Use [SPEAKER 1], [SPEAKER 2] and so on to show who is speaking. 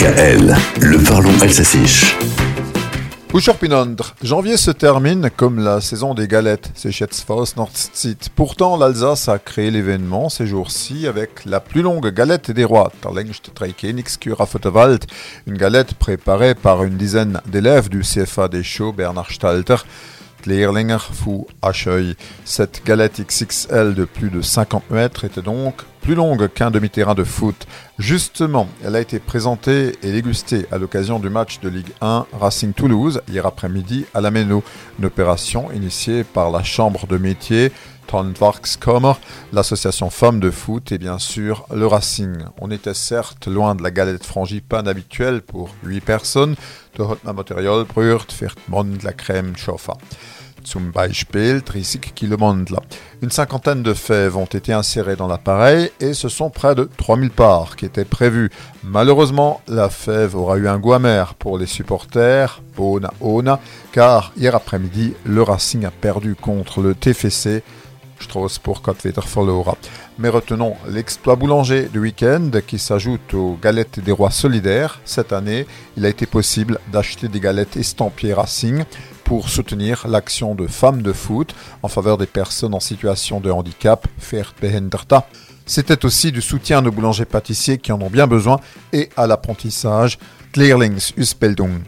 [SPEAKER 1] DKL, le parlons alsacien.
[SPEAKER 2] Pinondre, janvier se termine comme la saison des galettes, c'est Nordsit. Pourtant, l'Alsace a créé l'événement ces jours-ci avec la plus longue galette des rois, une galette préparée par une dizaine d'élèves du CFA des Chaux, Bernard Stalter. Cette galette XXL de plus de 50 mètres était donc plus longue qu'un demi-terrain de foot. Justement, elle a été présentée et dégustée à l'occasion du match de Ligue 1 Racing Toulouse hier après-midi à la Méno. Une opération initiée par la Chambre de métier l'association femmes de foot et bien sûr le Racing. On était certes loin de la galette frangipane habituelle pour 8 personnes. De Material brüht wird la crème chauffa. Zum Beispiel 30 Kilomandla. Une cinquantaine de fèves ont été insérées dans l'appareil et ce sont près de 3000 parts qui étaient prévues. Malheureusement, la fève aura eu un goût amer pour les supporters, Ona Ona, car hier après-midi, le Racing a perdu contre le TFC Strauss pour verloren. Mais retenons l'exploit boulanger du week-end qui s'ajoute aux galettes des rois solidaires. Cette année, il a été possible d'acheter des galettes estampillées Racing pour soutenir l'action de femmes de foot en faveur des personnes en situation de handicap, Behenderta. C'était aussi du soutien aux boulangers pâtissiers qui en ont bien besoin et à l'apprentissage, Leerlings Uspeldung.